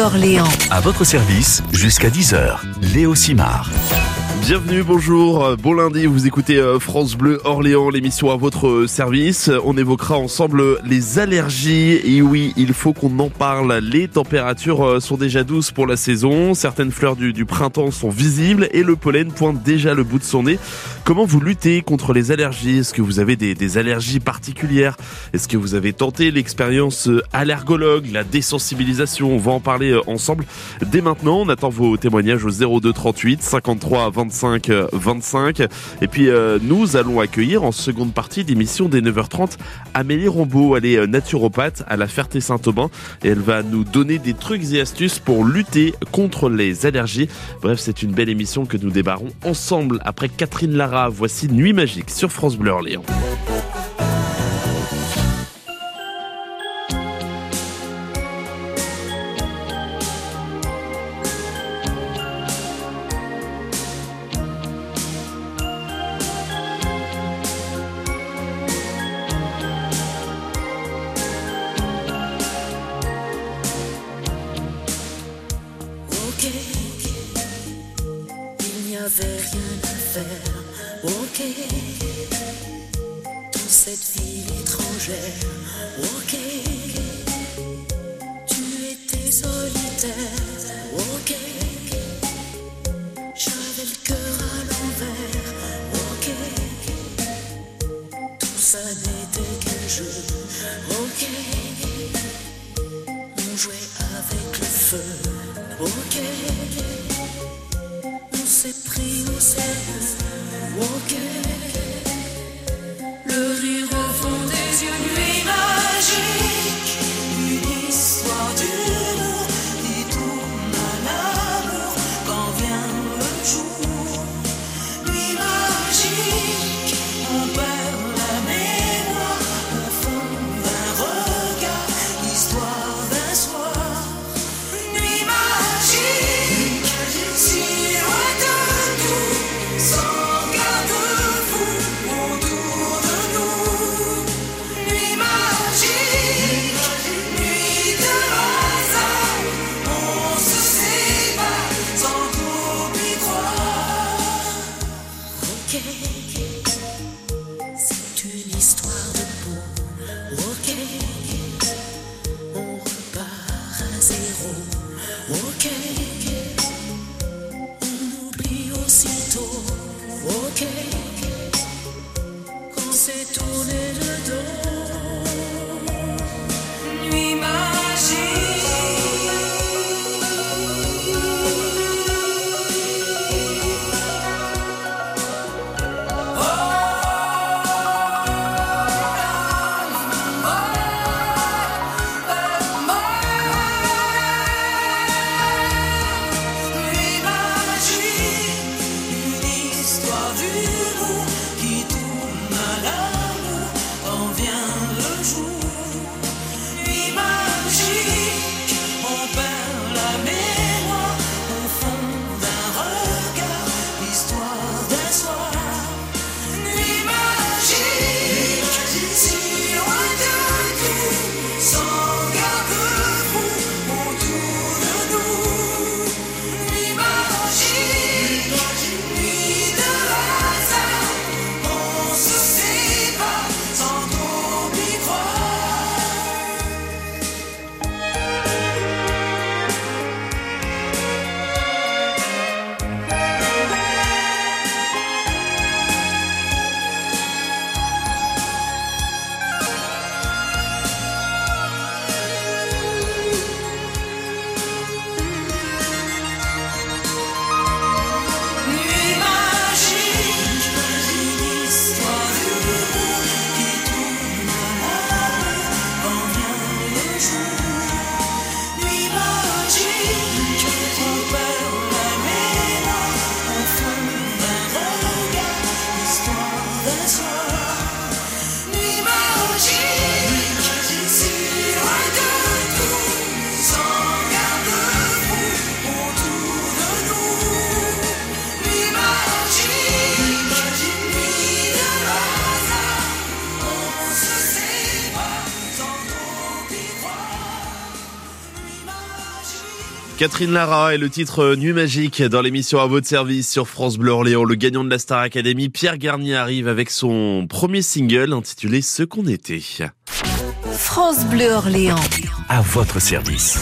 Orléans. À votre service jusqu'à 10h. Léo Simard. Bienvenue, bonjour, bon lundi, vous écoutez euh, France Bleu Orléans, l'émission à votre euh, service. On évoquera ensemble les allergies. Et oui, il faut qu'on en parle. Les températures euh, sont déjà douces pour la saison. Certaines fleurs du, printemps sont visibles et le pollen pointe déjà le bout de son nez. Comment vous luttez contre les allergies? Est-ce que vous avez des, des allergies particulières? Est-ce que vous avez tenté l'expérience allergologue, la désensibilisation? On va en parler ensemble dès maintenant. On attend vos témoignages au 02 38 53 25 25. Et puis euh, nous allons accueillir en seconde partie d'émission des 9h30 Amélie Rombaud. Elle est euh, naturopathe à la Ferté-Saint-Aubin et elle va nous donner des trucs et astuces pour lutter contre les allergies. Bref, c'est une belle émission que nous débarrons ensemble après Catherine Lara. Voici Nuit Magique sur France Bleu Orléans. Catherine Lara et le titre euh, Nuit Magique dans l'émission à votre service sur France Bleu Orléans. Le gagnant de la Star Academy, Pierre Garnier, arrive avec son premier single intitulé Ce qu'on était. France Bleu Orléans. À votre service.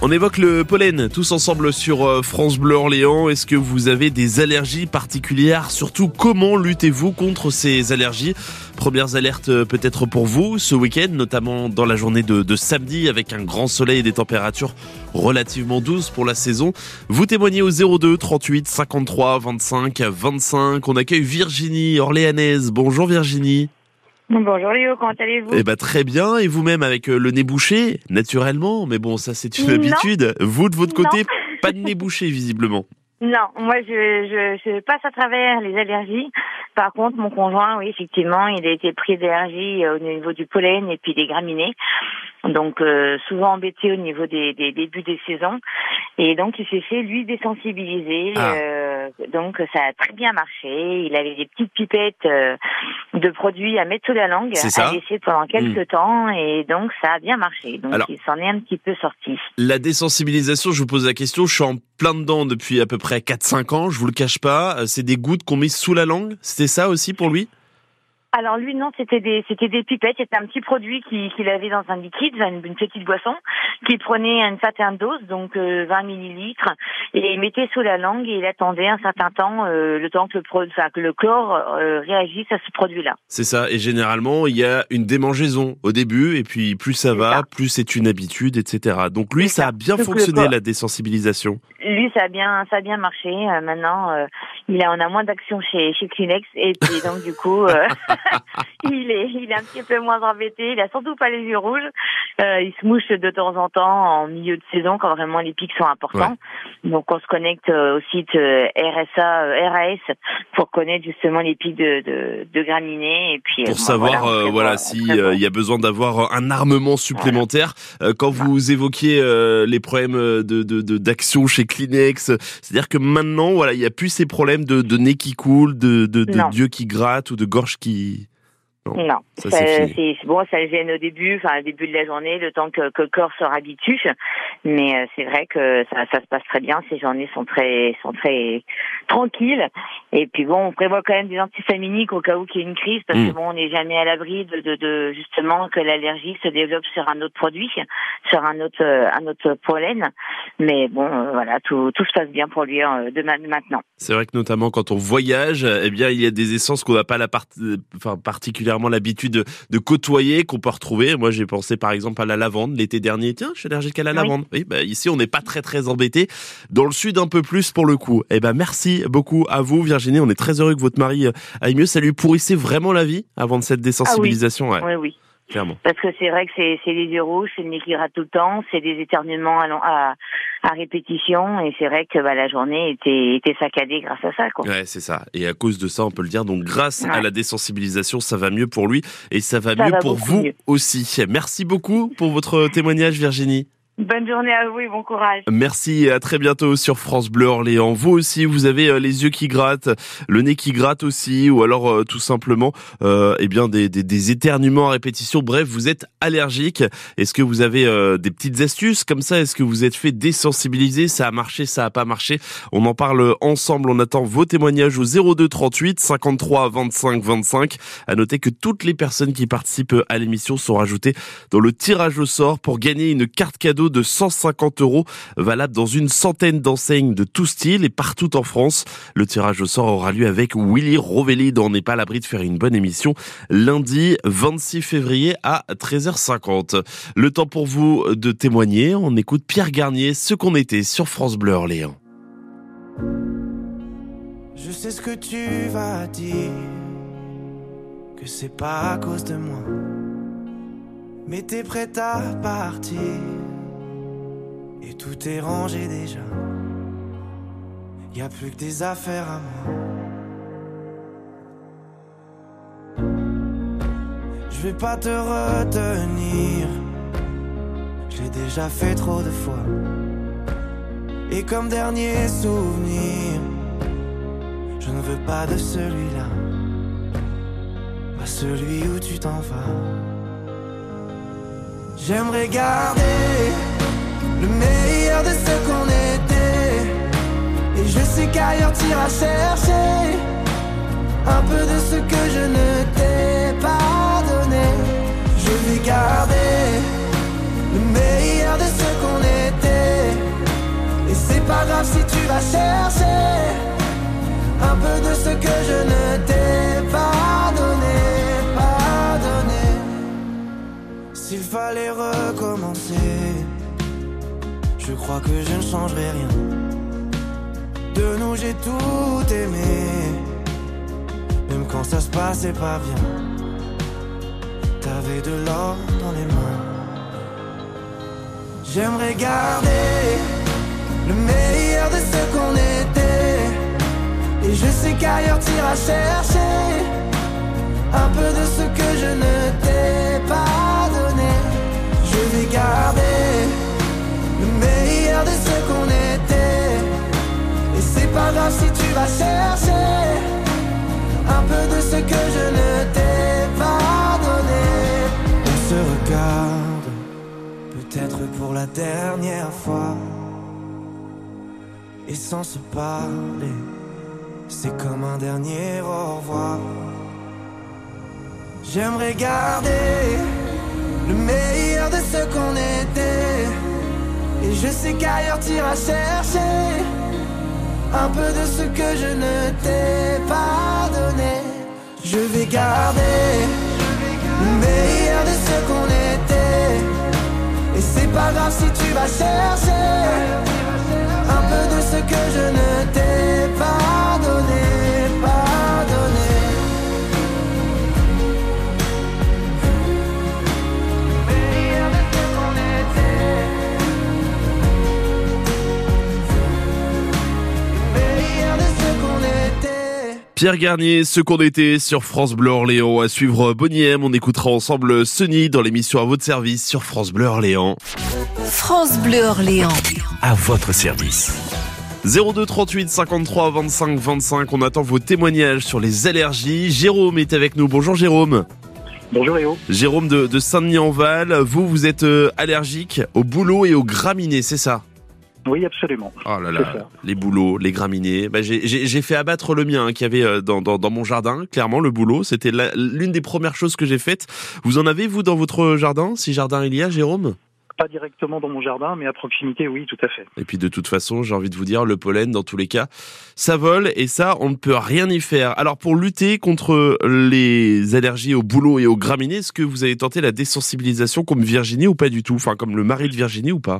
On évoque le pollen tous ensemble sur euh, France Bleu Orléans. Est-ce que vous avez des allergies particulières? Surtout, comment luttez-vous contre ces allergies? Premières alertes euh, peut-être pour vous ce week-end, notamment dans la journée de, de samedi avec un grand soleil et des températures relativement douces pour la saison. Vous témoignez au 02 38 53 25 25. On accueille Virginie Orléanaise. Bonjour Virginie. Bonjour Léo, comment allez-vous? Eh ben très bien, et vous-même avec euh, le nez bouché, naturellement, mais bon ça c'est une Non. habitude. Vous de votre côté, Non. pas de nez bouché visiblement. Non, moi je, je, je passe à travers les allergies. Par contre, mon conjoint, oui, effectivement, il a été pris d'allergie euh, au niveau du pollen et puis des graminées. Donc euh, souvent embêté au niveau des, des débuts des saisons. Et donc il s'est fait lui désensibiliser. Ah. euh, donc ça a très bien marché. Il avait des petites pipettes euh, de produits à mettre sous la langue, à laisser pendant quelques temps. Et donc ça a bien marché. Donc Alors- il s'en est un petit peu sorti. La désensibilisation, je vous pose la question, je suis en plein dedans depuis à peu près 4-5 ans, je vous le cache pas, Euh, c'est des gouttes qu'on met sous la langue, c'était ça aussi pour lui? Alors lui non, c'était des c'était des pipettes, c'était un petit produit qui- qu'il avait dans un liquide, une, une petite boisson, qu'il prenait une certaine dose, donc euh, 20 millilitres, et il mettait sous la langue et il attendait un certain temps, euh, le temps que le enfin, que le corps euh, réagisse à ce produit-là. C'est ça, et généralement il y a une démangeaison au début, et puis plus ça va, ça. plus c'est une habitude, etc. Donc lui, ça a bien Donc, fonctionné corps- la désensibilisation. Lui, ça a bien ça a bien marché. Euh, maintenant, euh, il a on a moins d'action chez chez Kleenex et puis donc du coup, euh, il est il est un petit peu moins embêté. Il a surtout pas les yeux rouges. Euh, il se mouche de temps en temps en milieu de saison quand vraiment les pics sont importants. Donc on se connecte euh, au site euh, RSA euh, RAS pour connaître justement les pics de de, de graminées et puis pour bon, savoir on euh, voilà on si prévoit. euh, il y a besoin d'avoir un armement supplémentaire Euh, quand vous évoquiez euh, les problèmes de de- de- d'action chez Kleenex c'est-à-dire que maintenant voilà il y a plus ces problèmes de, de nez qui coule de de, de yeux qui grattent ou de gorge qui Non, ça, ça, c'est bon, ça le gêne au début, enfin au début de la journée, le temps que, que le corps se habitue. Mais euh, c'est vrai que ça, ça se passe très bien. Ces journées sont très sont très tranquilles. Et puis bon, on prévoit quand même des antihistaminiques au cas où qu'il y ait une crise, parce Mm. que bon, on n'est jamais à l'abri de, de, de justement que l'allergie se développe sur un autre produit, sur un autre euh, un autre pollen. Mais bon, euh, voilà, tout tout se passe bien pour lui de ma- maintenant. c'est vrai que notamment quand on voyage eh bien il y a des essences qu'on n'a pas la part... enfin particulièrement l'habitude de, de côtoyer qu'on peut retrouver. Moi j'ai pensé par exemple à la lavande l'été dernier. Tiens je suis allergique à la Oui. lavande. Oui bah ici on n'est pas très très embêté. Dans le sud un peu plus pour le coup. Eh ben merci beaucoup à vous Virginie. On est très heureux que votre mari euh, aille mieux. Ça lui pourrissait vraiment la vie avant de cette désensibilisation ouais, Oui, oui. Clairement Parce que c'est vrai que c'est c'est les yeux rouges, c'est le nez qui tout le temps, c'est des éternuements à, à, à répétition, et c'est vrai que bah, la journée était, était saccadée grâce à ça. Quoi. Ouais, c'est ça. Et à cause de ça, on peut le dire. Donc, grâce à la désensibilisation, ça va mieux pour lui et ça va Ça mieux va pour vous mieux. aussi. Merci beaucoup pour votre témoignage, Virginie. Bonne journée à vous et bon courage. Merci et à très bientôt sur France Bleu Orléans. Vous aussi, vous avez euh, les yeux qui grattent, le nez qui gratte aussi, ou alors euh, tout simplement, euh, eh bien des, des, des éternuements à répétition. Bref, vous êtes allergique. Est-ce que vous avez euh, des petites astuces comme ça? Est-ce que vous êtes fait désensibiliser? Ça a marché, ça a pas marché? On en parle ensemble. On attend vos témoignages au 02 38 53 25 25. À noter que toutes les personnes qui participent à l'émission sont rajoutées dans le tirage au sort pour gagner une carte cadeau de 150 euros valable dans une centaine d'enseignes de tout style et partout en France. Le tirage au sort aura lieu avec Willy Rovelli dont on n'est pas l'abri de faire une bonne émission lundi 26 février à 13h50. Le temps pour vous de témoigner. On écoute Pierre Garnier, ce qu'on était sur France Bleu Orléans. Je sais ce que tu vas dire, que c'est pas à cause de moi. Mais t'es à partir, et tout est rangé déjà. Y a plus que des affaires à moi. Je vais pas te retenir, je l'ai déjà fait trop de fois. Et comme dernier souvenir, je ne veux pas de celui-là, pas celui où tu t'en vas. J'aimerais garder t'iras chercher un peu de ce que je ne t'ai pas donné. Je vais garder le meilleur de ce qu'on était. Et c'est pas grave si tu vas chercher un peu de ce que je ne t'ai pas donné, pas donné. S'il fallait recommencer, je crois que je ne changerai rien. De nous j'ai tout aimé, même quand ça se passait pas bien. T'avais de l'or dans les mains. J'aimerais garder le meilleur de ce qu'on était. Et je sais qu'ailleurs t'iras chercher un peu de ce que je ne t'ai pas donné. Je vais garder si tu vas chercher un peu de ce que je ne t'ai pas donné. On se regarde, peut-être pour la dernière fois. Et sans se parler, c'est comme un dernier au revoir. J'aimerais garder le meilleur de ce qu'on était. Et je sais qu'ailleurs t'iras chercher un peu de ce que je ne t'ai pas donné. Je vais garder le meilleur de ce qu'on était. Et c'est pas grave si tu vas chercher un peu de ce que je ne t'ai pas Pierre Garnier, ce qu'on était sur France Bleu Orléans. À suivre Bonnie M, on écoutera ensemble Sony dans l'émission à votre service sur France Bleu Orléans. France Bleu Orléans. À votre service. 02 38 53 25 25, on attend vos témoignages sur les allergies. Jérôme est avec nous. Bonjour Jérôme. Bonjour Léo. Jérôme de, de Saint-Denis-en-Val, vous, vous êtes euh, allergique au boulot et aux graminées, c'est ça? Oui, absolument. Oh là là, les bouleaux, les graminées. Bah, j'ai- fait abattre le mien hein, qu'il y avait euh, dans, dans, dans mon jardin. Clairement, le boulot, c'était l'une des premières choses que j'ai faites. Vous en avez, vous, dans votre jardin Si jardin il y a, Jérôme? Pas directement dans mon jardin, mais à proximité, oui, tout à fait. Et puis de toute façon, j'ai envie de vous dire, le pollen, dans tous les cas, ça vole et ça, on ne peut rien y faire. Alors pour lutter contre les allergies au boulot et aux graminées, est-ce que vous avez tenté la désensibilisation comme Virginie ou pas du tout? Enfin, comme le mari de Virginie ou pas?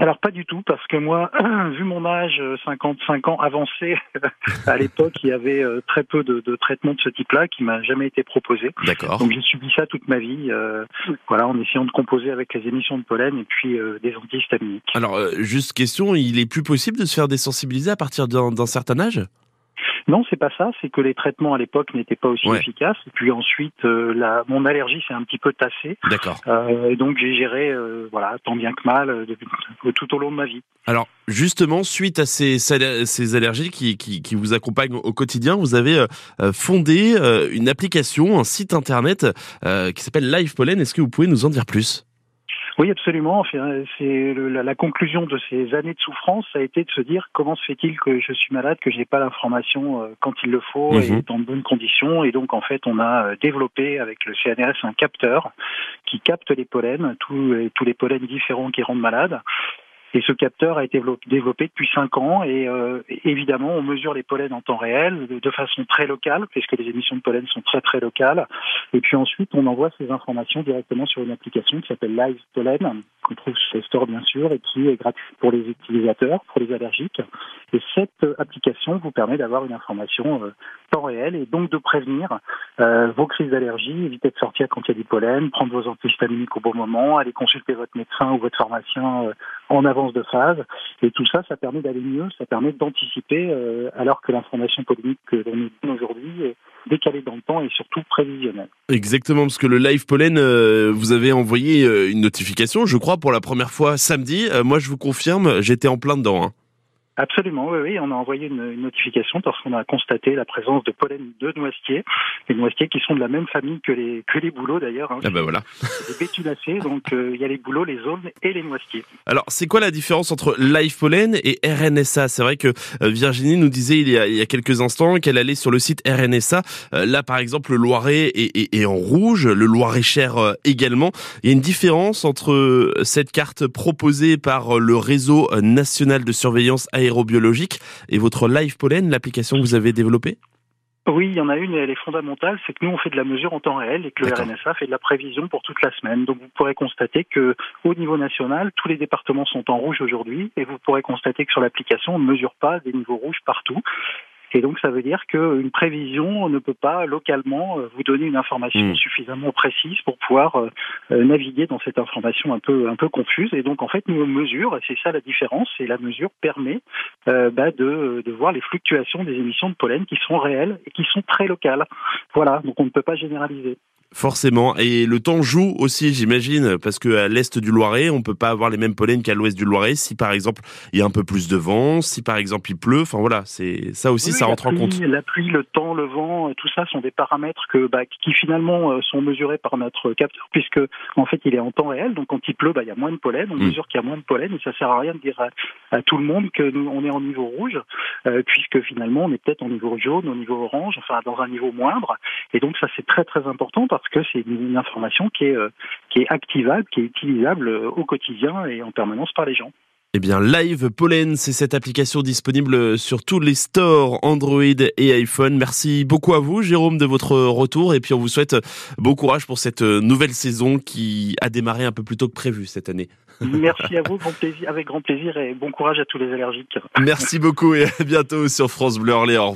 Alors pas du tout, parce que moi, vu mon âge, euh, 55 ans avancé, à l'époque, il y avait euh, très peu de, de traitements de ce type-là qui m'a jamais été proposé. D'accord. Donc j'ai subi ça toute ma vie, euh, voilà, en essayant de composer avec les émissions de pollen et puis euh, des antihistaminiques. Alors, euh, juste question, il est plus possible de se faire désensibiliser à partir d'un certain âge? Non, c'est pas ça. C'est que les traitements à l'époque n'étaient pas aussi Ouais. efficaces. Et puis ensuite, euh, la, mon allergie s'est un petit peu tassée. D'accord. Euh, et donc j'ai géré, euh, voilà, tant bien que mal, tout au long de ma vie. Alors, justement, suite à ces, ces allergies qui, qui, qui vous accompagnent au quotidien, vous avez fondé une application, un site internet euh, qui s'appelle Live Pollen. Est-ce que vous pouvez nous en dire plus? Oui, absolument. Enfin, c'est la, la conclusion de ces années de souffrance, ça a été de se dire comment se fait-il que je suis malade, que j'ai pas l'information euh, quand il le faut Mhm. et dans de bonnes conditions. Et donc en fait, on a euh, développé avec le CNRS un capteur qui capte les pollens, tous tous les pollens différents qui rendent malade. Et ce capteur a été développé, depuis cinq ans et euh, évidemment on mesure les pollens en temps réel de, façon très locale puisque les émissions de pollen sont très très locales. Et puis ensuite on envoie ces informations directement sur une application qui s'appelle Live Pollen qu'on trouve sur les stores bien sûr et qui est gratuite pour les utilisateurs, pour les allergiques. Et cette application vous permet d'avoir une information euh, temps réel et donc de prévenir euh, vos crises d'allergie, éviter de sortir quand il y a du pollen, prendre vos antihistaminiques au bon moment, aller consulter votre médecin ou votre pharmacien euh, en de phase. Et tout ça, ça permet d'aller mieux, ça permet d'anticiper, euh, alors que l'information polémique que l'on nous donne aujourd'hui est décalée dans le temps et surtout prévisionnelle. Exactement, parce que le Live Pollen, euh, vous avez envoyé euh, une notification, je crois, pour la première fois samedi. Moi, je vous confirme, j'étais en plein dedans. hein. Absolument, oui, oui. On a envoyé une, une notification parce qu'on a constaté la présence de pollen de noisetiers, les noisetiers qui sont de la même famille que les que les bouleaux d'ailleurs. Hein. Ah bah voilà. Les bétulacées, donc euh, il y a les bouleaux, les aulnes et les noisetiers. Alors, c'est quoi la différence entre Live Pollen et RNSA C'est vrai que euh, Virginie nous disait il y, a, il y a quelques instants qu'elle allait sur le site RNSA. Euh, là, par exemple, le Loiret est, est- est en rouge, le Loiret-Cher également. Il y a une différence entre cette carte proposée par le réseau national de surveillance aérobiologique et votre Live Pollen, l'application que vous avez développée? Oui, il y en a une, elle est fondamentale, c'est que nous on fait de la mesure en temps réel et que le. RNSA fait de la prévision pour toute la semaine. Donc vous pourrez constater que au niveau national, tous les départements sont en rouge aujourd'hui et vous pourrez constater que sur l'application, on ne mesure pas des niveaux rouges partout. Et donc ça veut dire qu'une prévision ne peut pas localement euh, vous donner une information Mm. suffisamment précise pour pouvoir euh, euh, naviguer dans cette information un peu un peu confuse. Et donc en fait nous on mesure, et c'est ça la différence, et la mesure permet euh, bah, de, de voir les fluctuations des émissions de pollen qui sont réelles et qui sont très locales. Voilà, donc on ne peut pas généraliser. Forcément. Et le temps joue aussi, j'imagine, parce que à l'est du Loiret, on peut pas avoir les mêmes pollens qu'à l'ouest du Loiret. Si par exemple il y a un peu plus de vent, si par exemple il pleut, enfin voilà, c'est ça aussi, Oui, ça rentre en compte. La pluie, le temps, le vent, euh, tout ça sont des paramètres que, bah, qui finalement euh, sont mesurés par notre capteur, puisque en fait il est en temps réel. Donc quand il pleut, bah, il y a moins de pollen. On Mm. mesure qu'il y a moins de pollen et ça sert à rien de dire à, à tout le monde que nous on est en niveau rouge, euh, puisque finalement on est peut-être en niveau jaune, au niveau orange, enfin dans un niveau moindre. Et donc ça c'est très très important parce que c'est une, information qui est euh, qui est activable, qui est utilisable euh, au quotidien et en permanence par les gens. Eh bien, Live Pollen, c'est cette application disponible sur tous les stores Android et iPhone. Merci beaucoup à vous, Jérôme, de votre retour. Et puis, on vous souhaite bon courage pour cette nouvelle saison qui a démarré un peu plus tôt que prévu cette année. Merci à vous, grand plaisir, avec grand plaisir et bon courage à tous les allergiques. Merci beaucoup et à bientôt sur France Bleu Orléans.